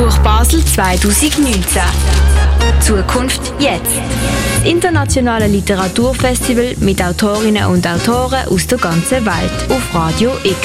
Buch Basel 2019. Zukunft jetzt. Das internationale Literaturfestival mit Autorinnen und Autoren aus der ganzen Welt auf Radio X.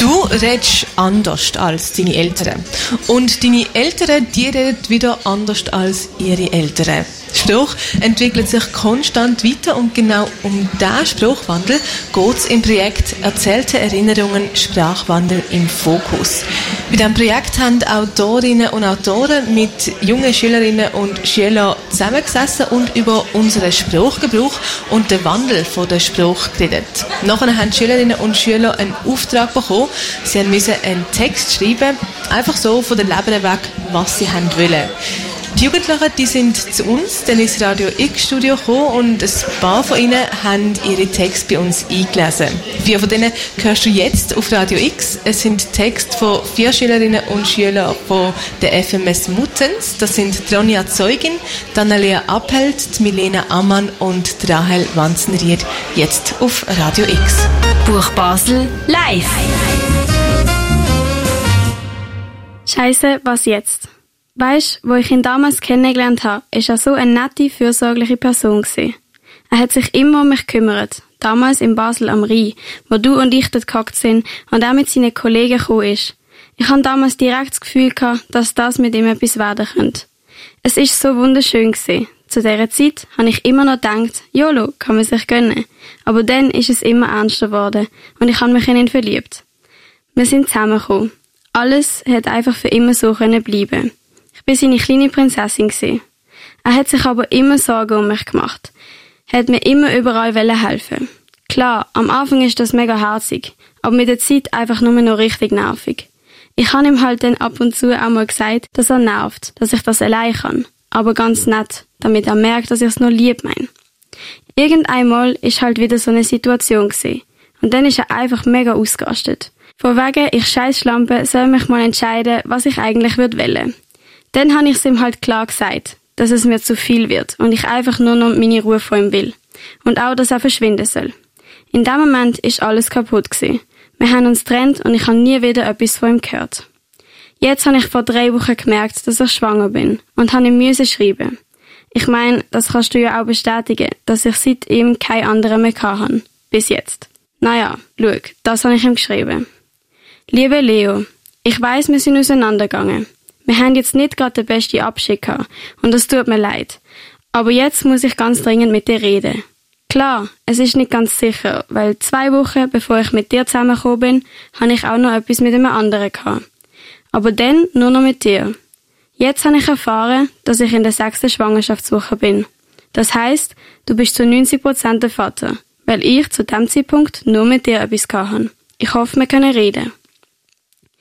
Du redest anders als deine Eltern. Und deine Eltern, die reden wieder anders als ihre Eltern. Spruch entwickelt sich konstant weiter und genau um diesen Spruchwandel geht es im Projekt Erzählte Erinnerungen Sprachwandel im Fokus. Bei diesem Projekt haben Autorinnen und Autoren mit jungen Schülerinnen und Schülern zusammengesessen und über unseren Spruchgebrauch und den Wandel von der Spruch geredet. Nachher haben Schülerinnen und Schüler einen Auftrag bekommen. Sie mussten einen Text schreiben, einfach so von den Leben weg, was sie haben wollen. Die Jugendlichen die sind zu uns dann ins Radio X-Studio gekommen und ein paar von ihnen haben ihre Texte bei uns eingelesen. Vier von denen hörst du jetzt auf Radio X. Es sind Texte von vier Schülerinnen und Schülern von der FMS Muttens. Das sind Ronja Zeugin, Danalia Appelt, Milena Ammann und Rahel Wanzenried. Jetzt auf Radio X. Buch Basel live. Scheiße, was jetzt? Weisst, wo ich ihn damals kennengelernt habe, ist er so eine nette, fürsorgliche Person gewesen. Er hat sich immer um mich gekümmert. Damals in Basel am Rhein, wo du und ich dort gehockt sind und er mit seinen Kollegen gekommen ist. Ich hatte damals direkt das Gefühl gehabt, dass das mit ihm etwas werden könnte. Es ist so wunderschön gewesen. Zu dieser Zeit habe ich immer noch gedacht, YOLO, kann man sich gönnen. Aber dann ist es immer ernster geworden und ich habe mich in ihn verliebt. Wir sind zusammengekommen. Alles hätte einfach für immer so können bleiben. Ich bin seine kleine Prinzessin gewesen. Er hat sich aber immer Sorgen um mich gemacht. Er hat mir immer überall helfen. Klar, am Anfang ist das mega herzig, aber mit der Zeit einfach nur noch richtig nervig. Ich habe ihm halt dann ab und zu auch mal gesagt, dass er nervt, dass ich das allein kann. Aber ganz nett, damit er merkt, dass ich es nur lieb mein. Irgendeinmal ist halt wieder so eine Situation gewesen. Und dann ist er einfach mega ausgerastet. Von wegen, ich scheiß Schlampe, soll mich mal entscheiden, was ich eigentlich würde wollen. Dann habe ich es ihm halt klar gesagt, dass es mir zu viel wird und ich einfach nur noch meine Ruhe von ihm will. Und auch, dass er verschwinden soll. In dem Moment ist alles kaputt gewesen. Wir haben uns trennt und ich habe nie wieder etwas von ihm gehört. Jetzt habe ich vor drei Wochen gemerkt, dass ich schwanger bin und habe ihm müssen schreiben. Ich meine, das kannst du ja auch bestätigen, dass ich seit ihm kein anderer mehr habe. Bis jetzt. Naja, schau, das habe ich ihm geschrieben. Liebe Leo, ich weiß, wir sind auseinandergegangen. Wir haben jetzt nicht gerade den besten Abschied gehabt und das tut mir leid. Aber jetzt muss ich ganz dringend mit dir reden. Klar, es ist nicht ganz sicher, weil zwei Wochen bevor ich mit dir zusammengekommen bin, habe ich auch noch etwas mit einem anderen gehabt. Aber dann nur noch mit dir. Jetzt habe ich erfahren, dass ich in der sechsten Schwangerschaftswoche bin. Das heißt, du bist zu 90% der Vater, weil ich zu dem Zeitpunkt nur mit dir etwas gehabt habe. Ich hoffe, wir können reden.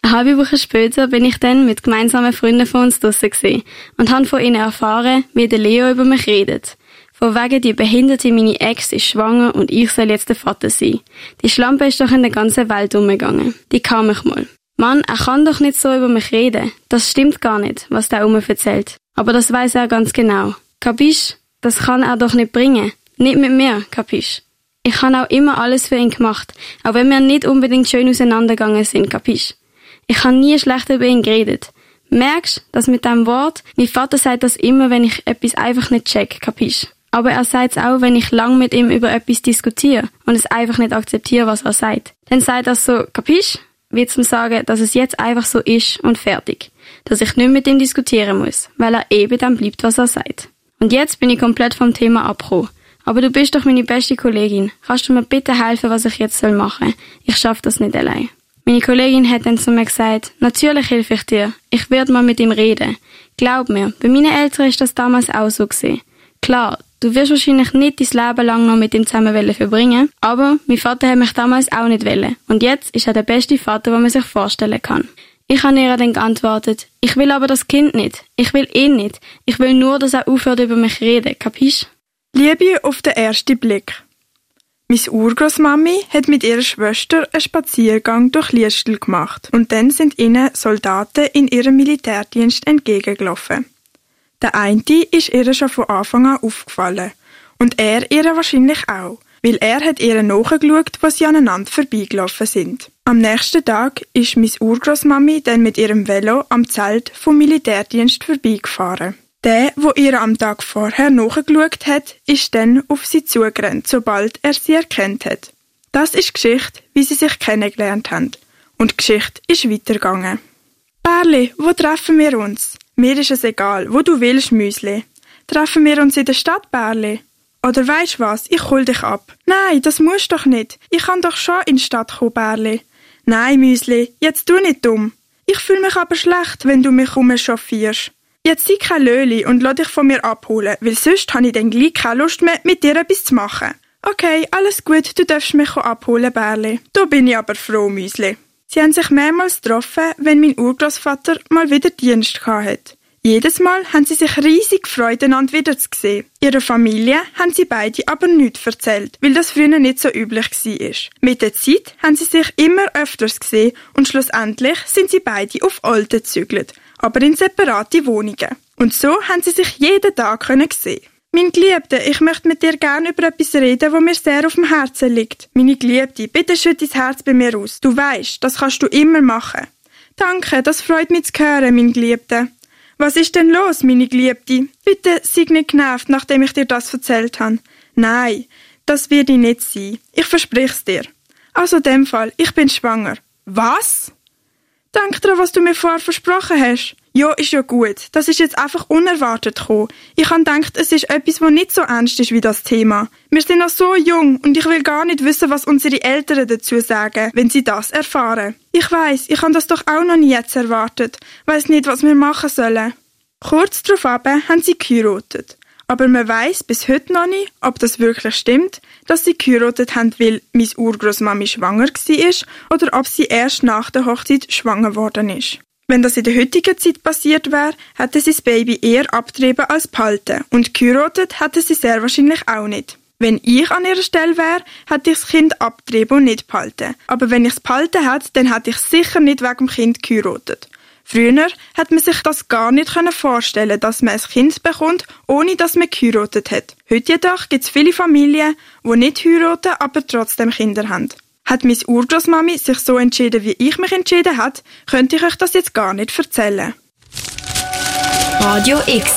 Eine halbe Woche später bin ich dann mit gemeinsamen Freunden von uns draussen gewesen und habe von ihnen erfahren, wie der Leo über mich redet. Von wegen die behinderte meine Ex ist schwanger und ich soll jetzt der Vater sein. Die Schlampe ist doch in der ganzen Welt umgegangen. Die kam ich mal. Mann, er kann doch nicht so über mich reden. Das stimmt gar nicht, was der um erzählt. Aber das weiß er ganz genau. Kapisch? Das kann er doch nicht bringen. Nicht mit mir, kapisch? Ich habe auch immer alles für ihn gemacht, auch wenn wir nicht unbedingt schön auseinandergegangen sind, kapisch? Ich habe nie schlecht über ihn geredet. Merkst, dass mit dem Wort, mein Vater sagt das immer, wenn ich etwas einfach nicht check, kapisch? Aber er sagt es auch, wenn ich lang mit ihm über etwas diskutiere und es einfach nicht akzeptiere, was er sagt. Dann sagt er so, kapisch? Wie zum sagen, dass es jetzt einfach so ist und fertig. Dass ich nicht mit ihm diskutieren muss, weil er eben dann bleibt, was er sagt. Und jetzt bin ich komplett vom Thema abgekommen. Aber du bist doch meine beste Kollegin. Kannst du mir bitte helfen, was ich jetzt machen soll? Ich schaff das nicht allein. Meine Kollegin hat dann zu mir gesagt, natürlich helfe ich dir. Ich werde mal mit ihm reden. Glaub mir, bei meinen Eltern ist das damals auch so gewesen. Klar, du wirst wahrscheinlich nicht dein Leben lang noch mit ihm zusammen verbringen, aber mein Vater hat mich damals auch nicht wollen. Und jetzt ist er der beste Vater, den man sich vorstellen kann. Ich habe ihr dann geantwortet, ich will aber das Kind nicht. Ich will ihn nicht. Ich will nur, dass er aufhört über mich reden, kapisch? Liebe auf den ersten Blick. Meine Urgroßmami hat mit ihrer Schwester einen Spaziergang durch Liestel gemacht und dann sind ihnen Soldaten in ihrem Militärdienst entgegengelaufen. Der eine ist ihr schon von Anfang an aufgefallen und er ihr wahrscheinlich auch, weil er hat ihr nachgeschaut, was sie aneinander vorbeigelaufen sind. Am nächsten Tag ist Miss Urgroßmami dann mit ihrem Velo am Zelt vom Militärdienst vorbeigefahren. Der, wo ihr am Tag vorher nachgeschaut hat, ist dann auf sie zugerannt, sobald er sie erkannt hat. Das ist Geschichte, wie sie sich kennengelernt haben. Und Geschichte ist weitergegangen. Bärli, wo treffen wir uns? Mir ist es egal, wo du willst, Müsli. Treffen wir uns in der Stadt, Bärli? Oder weisst was, ich hol dich ab. Nein, das musst doch nicht. Ich kann doch schon in die Stadt kommen, Bärli. Nein, Müsli, jetzt tu nicht dumm. Ich fühle mich aber schlecht, wenn du mich rumchauffierst. Jetzt sei kein Löli und lass dich von mir abholen, weil sonst habe ich dann gleich keine Lust mehr, mit dir etwas zu machen. Okay, alles gut, du darfst mich abholen, Bärli. Da bin ich aber froh, Müsli. Sie haben sich mehrmals getroffen, wenn mein Urgroßvater mal wieder Dienst hatte. Jedes Mal haben sie sich riesig gefreut, einander wiederzusehen. Ihrer Familie haben sie beide aber nichts erzählt, weil das früher nicht so üblich war. Mit der Zeit haben sie sich immer öfters gesehen und schlussendlich sind sie beide auf Alte gezügelt, aber in separate Wohnungen. Und so haben sie sich jeden Tag sehen. Mein Geliebter, ich möchte mit dir gerne über etwas reden, wo mir sehr auf dem Herzen liegt. Meine Geliebte, bitte schütt dein Herz bei mir aus. Du weißt, das kannst du immer machen. Danke, das freut mich zu hören, mein Geliebter. Was ist denn los, meine Geliebte? Bitte sei nicht genervt, nachdem ich dir das erzählt habe. Nein, das wird ich nicht sein. Ich versprich's dir. Also in dem Fall, ich bin schwanger. Was? Denk dran, was du mir vorher versprochen hast. Ja, ist ja gut. Das ist jetzt einfach unerwartet gekommen. Ich habe gedacht, es ist etwas, was nicht so ernst ist wie das Thema. Wir sind noch so jung und ich will gar nicht wissen, was unsere Eltern dazu sagen, wenn sie das erfahren. Ich weiß, ich habe das doch auch noch nie jetzt erwartet. Weiß nicht, was wir machen sollen. Kurz darauf haben sie geheiratet. Aber man weiß bis heute noch nicht, ob das wirklich stimmt, dass sie geheiratet haben, weil meine Urgroßmami schwanger war oder ob sie erst nach der Hochzeit schwanger worden ist. Wenn das in der heutigen Zeit passiert wäre, hätte sie das Baby eher abgetrieben als behalten und geheiratet hätte sie sehr wahrscheinlich auch nicht. Wenn ich an ihrer Stelle wäre, hätte ich das Kind abgetrieben und nicht behalten. Aber wenn ich es behalten hätte, dann hätte ich sicher nicht wegen dem Kind geheiratet. Früher hat man sich das gar nicht vorstellen dass man ein Kind bekommt, ohne dass man geheiratet hat. Heute jedoch gibt es viele Familien, die nicht heiraten, aber trotzdem Kinder haben. Hat meine Urgroßmami sich so entschieden, wie ich mich entschieden hat, könnte ich euch das jetzt gar nicht erzählen. Radio X.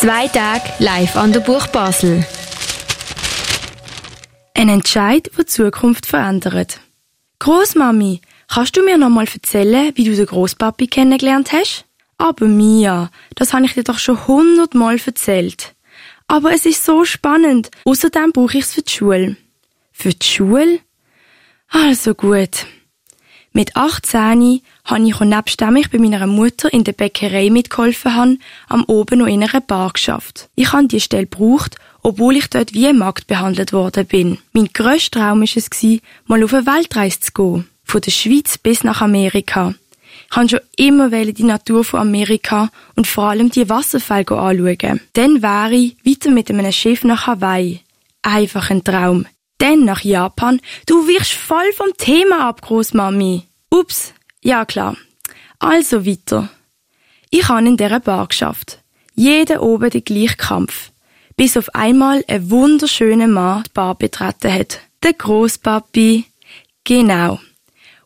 Zwei Tage live an der Buch Basel. Ein Entscheid, der die Zukunft verändert. Großmami, kannst du mir noch mal erzählen, wie du den Großpapi kennengelernt hast? Aber Mia, das habe ich dir doch schon hundertmal erzählt. Aber es ist so spannend. Außerdem brauche ich es für die Schule. Für die Schule? Also gut. Mit 18 habe ich dem ich bei meiner Mutter in der Bäckerei mitgeholfen habe, am oben noch in einer Bar geschafft. Ich habe die Stelle gebraucht, obwohl ich dort wie ein Markt behandelt worden bin. Mein grösster Traum war es, mal auf eine Weltreise zu gehen. Von der Schweiz bis nach Amerika. Ich wollte schon immer die Natur von Amerika und vor allem die Wasserfälle anschauen. Dann wäre ich weiter mit einem Schiff nach Hawaii. Einfach ein Traum. Dann nach Japan. Du wirst voll vom Thema ab, Großmami. Ups, ja klar. Also weiter. Ich habe in dieser Bar geschafft. Jeder oben den gleichen Kampf. Bis auf einmal ein wunderschöner Mann die Bar betreten hat. Der Großpapi. Genau.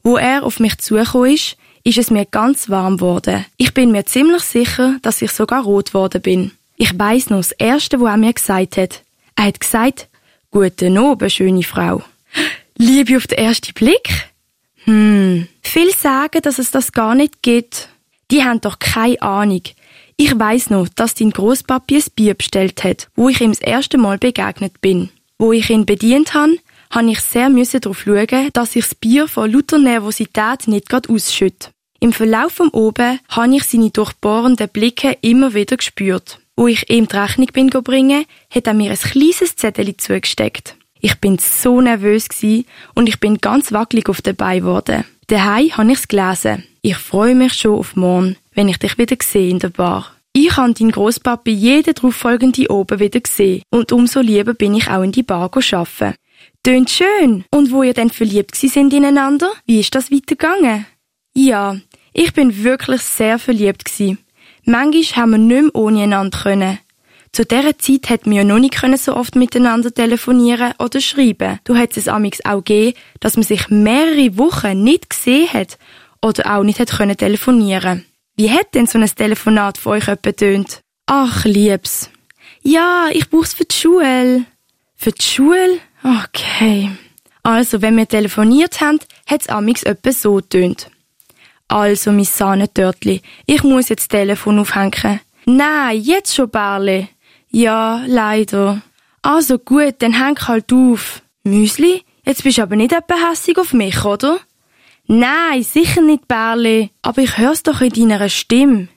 Wo er auf mich zugekommen ist, ist es mir ganz warm geworden. Ich bin mir ziemlich sicher, dass ich sogar rot geworden bin. Ich weiss noch das Erste, wo er mir gesagt hat. Er hat gesagt, Guten Abend, schöne Frau. Liebe auf den ersten Blick? Hm, viele sagen, dass es das gar nicht gibt. Die haben doch keine Ahnung. Ich weiss noch, dass dein Großpapi ein Bier bestellt hat, wo ich ihm das erste Mal begegnet bin. Wo ich ihn bedient habe, habe ich sehr müssen darauf schauen, dass ich das Bier vor lauter Nervosität nicht gerade ausschütte. Im Verlauf vom Oben habe ich seine durchbohrenden Blicke immer wieder gespürt. Wo ich ihm die Rechnung bin bringen, hat er mir ein kleines Zettel zugesteckt. Ich bin so nervös und ich bin ganz wackelig auf den Beinen geworden. Daheim habe ich's gelesen. Ich freue mich schon auf morgen, wenn ich dich wieder sehe in der Bar. Ich habe deinen Großpapi jeden darauffolgenden oben wieder gesehen und umso lieber bin ich auch in die Bar arbeiten. Tönt schön. Und wo ihr dann verliebt sind ineinander, wie ist das weitergegangen? Ja, ich bin wirklich sehr verliebt gsi. Manchmal haben wir nicht mehr ohne einander können. Zu dieser Zeit hat man ja noch nicht so oft miteinander telefonieren oder schreiben. Du hättest es amix auch gegeben, dass man sich mehrere Wochen nicht gesehen hat oder auch nicht hat können telefonieren. Wie hat denn so ein Telefonat für euch tönt? Ach, liebs. Ja, ich brauch's für die Schule. Für die Schule? Okay. Also, wenn wir telefoniert haben, hat's amix etwa so tönt. Also, mein Sahnetörtli, ich muss jetzt das Telefon aufhängen. Nein, jetzt schon, Barley. Ja, leider. Also gut, dann häng halt auf. Müsli, jetzt bist du aber nicht etwa hässig auf mich, oder? Nein, sicher nicht, Bärli. Aber ich hör's doch in deiner Stimme.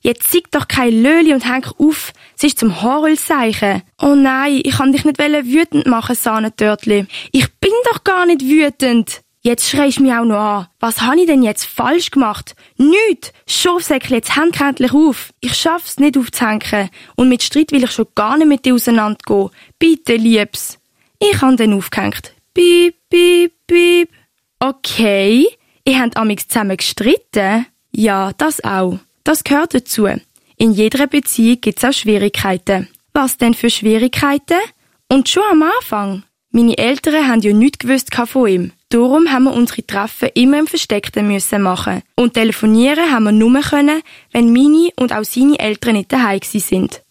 Jetzt sieg doch kein Löli und häng auf. Es ist zum Horrelseichen. Oh nein, ich kann dich nicht wütend machen, Sahnetörtli. Ich bin doch gar nicht wütend. Jetzt schreist du mich auch noch an. Was habe ich denn jetzt falsch gemacht? Nicht! Schofsäckle, jetzt häng endlich auf. Ich schaff's nicht aufzuhängen. Und mit Streit will ich schon gar nicht mit dir auseinandergehen. Bitte, Liebs. Ich han den aufgehängt. Piep, piep, piep. Okay. Ihr habt amix zusammen gestritten? Ja, das auch. Das gehört dazu. In jeder Beziehung gibt's auch Schwierigkeiten. Was denn für Schwierigkeiten? Und schon am Anfang. Meine Eltern haben ja nichts gewusst von ihm. Darum haben wir unsere Treffen immer im Versteckten müssen machen. Und telefonieren haben wir nur können, wenn meine und auch seine Eltern nicht daheim sind.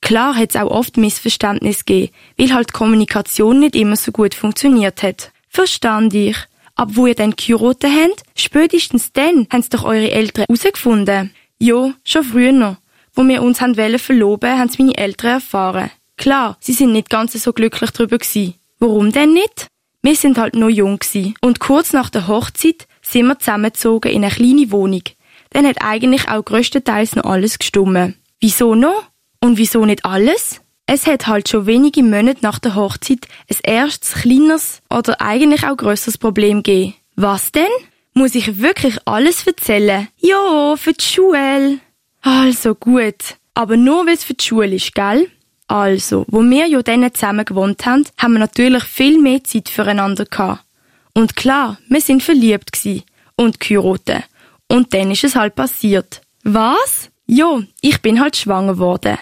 Klar hat es auch oft Missverständnisse gegeben, weil halt die Kommunikation nicht immer so gut funktioniert hat. Verstand ich. Ab wo ihr dann geheiratet habt, spätestens dann haben doch eure Eltern herausgefunden. Jo, schon früher noch. Wo wir uns haben verloben, haben es meine Eltern erfahren. Klar, sie sind nicht ganz so glücklich darüber gewesen. Warum denn nicht? Wir sind halt noch jung gewesen. und kurz nach der Hochzeit sind wir zusammengezogen in eine kleine Wohnung. Dann hat eigentlich auch größtenteils noch alles gestummen. Wieso noch? Und wieso nicht alles? Es hat halt schon wenige Monate nach der Hochzeit ein erstes kleineres oder eigentlich auch grösseres Problem gegeben. Was denn? Muss ich wirklich alles erzählen? Ja, für die Schule. Also gut. Aber nur weil es für die Schule ist, gell? Also, wo wir ja dann zusammen gewohnt haben, haben wir natürlich viel mehr Zeit füreinander gehabt. Und klar, wir sind verliebt gsi und geheiratet. Und dann ist es halt passiert. Was? Jo, ich bin halt schwanger worden.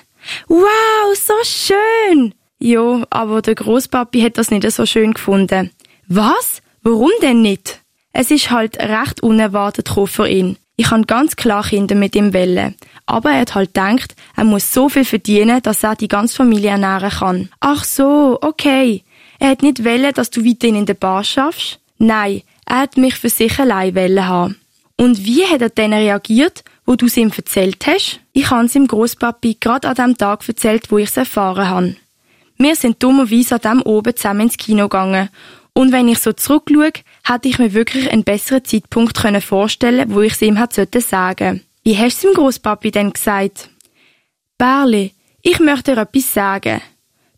Wow, so schön! Jo, aber der Großpapi hat das nicht so schön gefunden. Was? Warum denn nicht? Es ist halt recht unerwartet für ihn. Ich kann ganz klar Kinder mit ihm wählen. Aber er hat halt gedacht, er muss so viel verdienen, dass er die ganze Familie ernähren kann. Ach so, okay. Er hat nicht wollen, dass du weiterhin in der Bar schaffst? Nein, er hat mich für sich allein wollen haben. Und wie hat er dann reagiert, wo du es ihm erzählt hast? Ich habe es ihm Großpapi gerade an dem Tag erzählt, wo ich es erfahren habe. Wir sind dummerweise an dem oben zusammen ins Kino gegangen und wenn ich so zurückschaue, hätte ich mir wirklich einen besseren Zeitpunkt können vorstellen wo ich es ihm hätte sagen Wie hast du es dem Großpapi denn gesagt? Barley, ich möchte dir etwas sagen.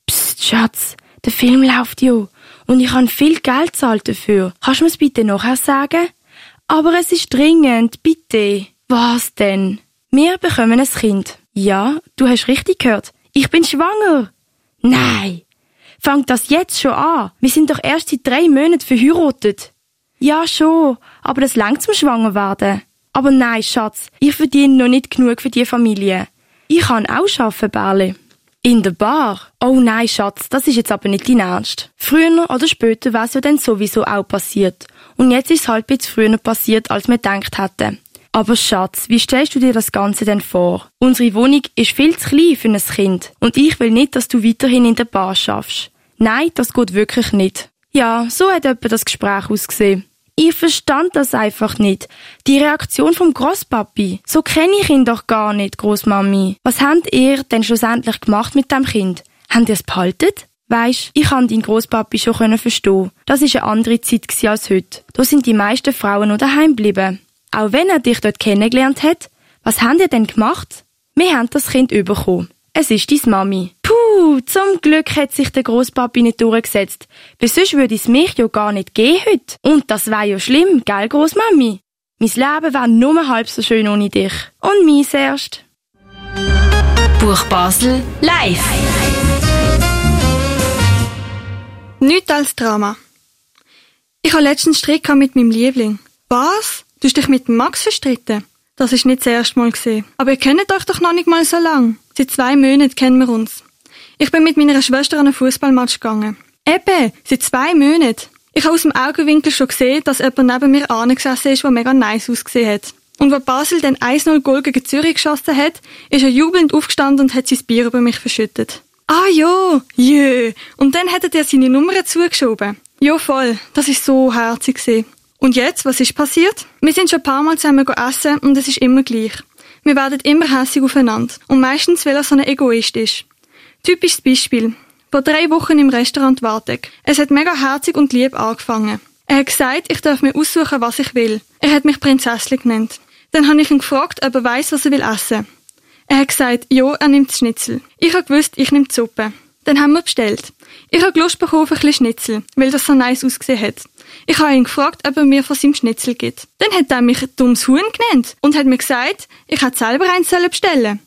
Psst, Schatz, der Film läuft ja und ich habe viel Geld zahlt dafür. Kannst du mir es bitte nachher sagen? Aber es ist dringend, bitte. Was denn? Wir bekommen ein Kind. Ja, du hast richtig gehört. Ich bin schwanger. Nein. Fangt das jetzt schon an? Wir sind doch erst seit drei Monaten verheiratet. Ja, schon, aber das langt zum Schwanger werden. Aber nein, Schatz, ich verdiene noch nicht genug für die Familie. Ich kann auch arbeiten, Bärli. In der Bar? Oh nein, Schatz, das ist jetzt aber nicht dein Ernst. Früher oder später wäre es ja dann sowieso auch passiert. Und jetzt ist es halt ein früher passiert, als wir gedacht hätten. Aber Schatz, wie stellst du dir das Ganze denn vor? Unsere Wohnung ist viel zu klein für ein Kind. Und ich will nicht, dass du weiterhin in der Bar schaffst. Nein, das geht wirklich nicht. Ja, so hat etwa das Gespräch ausgesehen. Ich verstand das einfach nicht. Die Reaktion vom Großpapi. So kenne ich ihn doch gar nicht, Großmami. Was habt ihr denn schlussendlich gemacht mit dem Kind? Habt ihr es behalten? Weisst, ich kann deinen Großpapi schon verstehen. Das ist eine andere Zeit als heute. Da sind die meisten Frauen noch daheim geblieben. Auch wenn er dich dort kennengelernt hat, was haben ihr denn gemacht? Wir haben das Kind bekommen. Es ist deine Mami. Puh, zum Glück hat sich der Großpapi nicht durchgesetzt. Weil sonst würde es mich ja gar nicht gehen heute. Und das wäre ja schlimm, gell, Großmami? Mein Leben wäre nur halb so schön ohne dich. Und meins erst. Buch Basel live. Nicht als Drama. Ich habe letztens Streit mit meinem Liebling. Was? Du hast dich mit Max verstritten? Das ist nicht das erste Mal gesehen. Aber ihr kennt euch doch noch nicht mal so lang. Seit zwei Monaten kennen wir uns. Ich bin mit meiner Schwester an einen Fußballmatch gegangen. Eben, seit zwei Monaten. Ich habe aus dem Augenwinkel schon gesehen, dass jemand neben mir angesessen ist, der mega nice ausgesehen hat. Und als Basel den 1-0 Goal gegen Zürich geschossen hat, ist er jubelnd aufgestanden und hat sein Bier über mich verschüttet. Ah ja, jö. Und dann hat er seine Nummer zugeschoben. Ja, voll. Das ist so herzig. Und jetzt, was ist passiert? Wir sind schon ein paar Mal zusammen essen und es ist immer gleich. Wir werden immer hässig aufeinander. Und meistens, weil er so ein Egoist ist. Typisches Beispiel. Vor drei Wochen im Restaurant Wartek. Es hat mega herzig und lieb angefangen. Er hat gesagt, ich darf mir aussuchen, was ich will. Er hat mich Prinzessin genannt. Dann habe ich ihn gefragt, ob er weiß, was er will essen. Er hat gesagt, ja, er nimmt Schnitzel. Ich habe gewusst, ich nehme die Suppe. Dann haben wir bestellt. Ich habe Lust bekommen auf ein bisschen Schnitzel, weil das so nice ausgesehen hat. Ich habe ihn gefragt, ob er mir von seinem Schnitzel gibt. Dann hat er mich dummes Huhn genannt und hat mir gesagt, ich hätte selber eins bestellen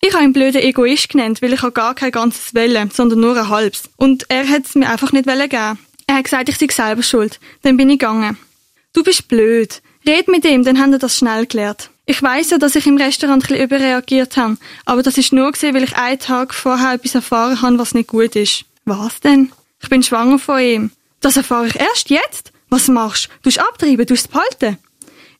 Ich habe ihn blöden Egoist genannt, weil ich gar kein ganzes Welle, sondern nur ein halbes. Und er hat es mir einfach nicht geben. Er hat gesagt, ich sei selber schuld. Dann bin ich gegangen. Du bist blöd. Red mit ihm, dann haben wir das schnell geklärt. Ich weiss ja, dass ich im Restaurant ein bisschen überreagiert habe, aber das ist nur weil ich einen Tag vorher etwas erfahren habe, was nicht gut ist. Was denn? Ich bin schwanger von ihm. Das erfahre ich erst jetzt? Was machst du? Du abtreiben, du behalten?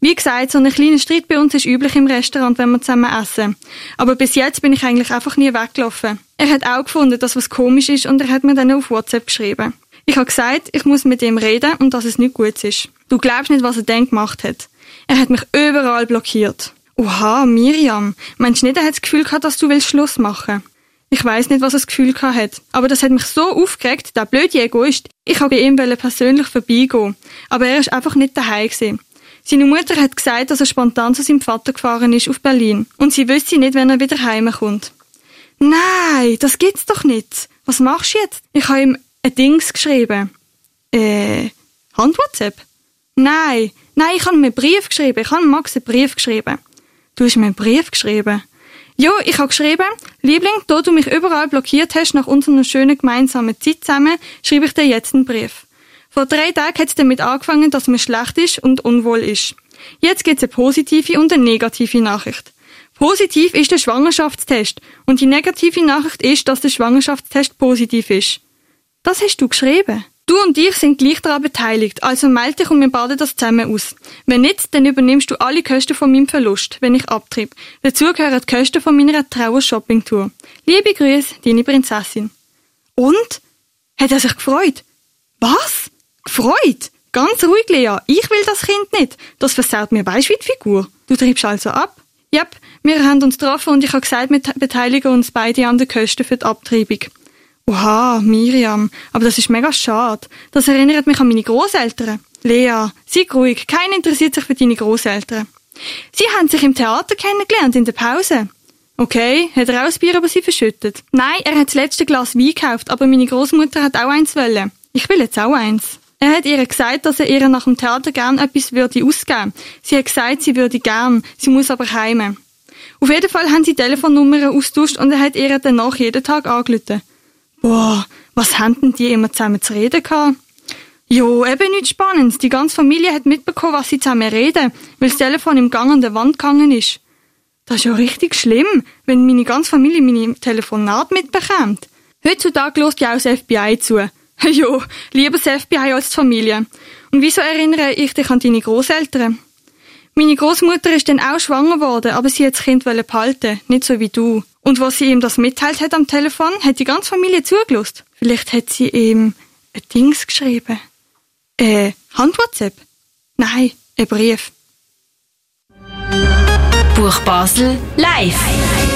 Wie gesagt, so ein kleiner Streit bei uns ist üblich im Restaurant, wenn wir zusammen essen. Aber bis jetzt bin ich eigentlich einfach nie weggelaufen. Er hat auch gefunden, dass was komisch ist und er hat mir dann auf WhatsApp geschrieben. Ich habe gesagt, ich muss mit ihm reden und dass es nicht gut ist. Du glaubst nicht, was er denn gemacht hat. Er hat mich überall blockiert. Oha, Miriam, meinst du nicht, er hat das Gefühl gehabt, dass du willst Schluss machen? Ich weiß nicht, was er das Gefühl gehabt hat, aber das hat mich so aufgeregt, der blöde Egoist. Ich habe bei ihm persönlich vorbeigehen, aber er ist einfach nicht daheim gewesen. Seine Mutter hat gesagt, dass er spontan zu seinem Vater gefahren ist auf Berlin und sie wüsste nicht, wenn er wieder heimkommt. Nein, das gibt's doch nicht. Was machst du jetzt? Ich habe ihm ein Dings geschrieben. Äh, Hand-WhatsApp? Nein, nein, ich habe ihm einen Brief geschrieben. Ich habe Max einen Brief geschrieben. Du hast mir einen Brief geschrieben? Ja, ich habe geschrieben, Liebling, da du mich überall blockiert hast nach unserer schönen gemeinsamen Zeit zusammen, schreibe ich dir jetzt einen Brief. Vor drei Tagen hat es damit angefangen, dass mir schlecht ist und unwohl ist. Jetzt gibt es eine positive und eine negative Nachricht. Positiv ist der Schwangerschaftstest und die negative Nachricht ist, dass der Schwangerschaftstest positiv ist. Das hast du geschrieben. Du und ich sind gleich daran beteiligt, also melde dich und wir baden das zusammen aus. Wenn nicht, dann übernimmst du alle Kosten von meinem Verlust, wenn ich abtrieb. Dazu gehören die Kosten von meiner Trauer-Shopping-Tour. Liebe Grüße, deine Prinzessin. Und? Hat er sich gefreut? Was? Gefreut? Ganz ruhig, Lea. Ich will das Kind nicht. Das versaut mir weißt wie die Figur. Du treibst also ab? Yep, wir haben uns getroffen und ich habe gesagt, wir beteiligen uns beide an den Kosten für die Abtreibung. Oha, Miriam, aber das ist mega schade. Das erinnert mich an meine Großeltern. Lea, sei ruhig, keiner interessiert sich für deine Großeltern. Sie haben sich im Theater kennengelernt, in der Pause. Okay, hat er auch das Bier über sie verschüttet? Nein, er hat das letzte Glas Wein gekauft, aber meine Großmutter hat auch eins wollen. Ich will jetzt auch eins. Er hat ihr gesagt, dass er ihr nach dem Theater gern etwas würde ausgeben. Sie hat gesagt, sie würde gern, sie muss aber heim. Auf jeden Fall haben sie Telefonnummern austauscht und er hat ihr danach jeden Tag angerufen. Boah, was haben die immer zusammen zu reden gehabt? Jo, eben nichts Spannendes. Die ganze Familie hat mitbekommen, was sie zusammen reden, weil das Telefon im Gang an der Wand gegangen ist. Das ist ja richtig schlimm, wenn meine ganze Familie meine Telefonate mitbekommt. Heutzutage lässt ja auch das FBI zu. jo, lieber das FBI als Familie. Und wieso erinnere ich dich an deine Großeltern? Meine Großmutter ist dann auch schwanger geworden, aber sie hat das Kind behalten, nicht so wie du. Und was sie ihm das mitteilt hat am Telefon, hat die ganze Familie zugelost. Vielleicht hat sie ihm ein Dings geschrieben. Äh, Hand-WhatsApp? Nein, ein Brief. Buch Basel live.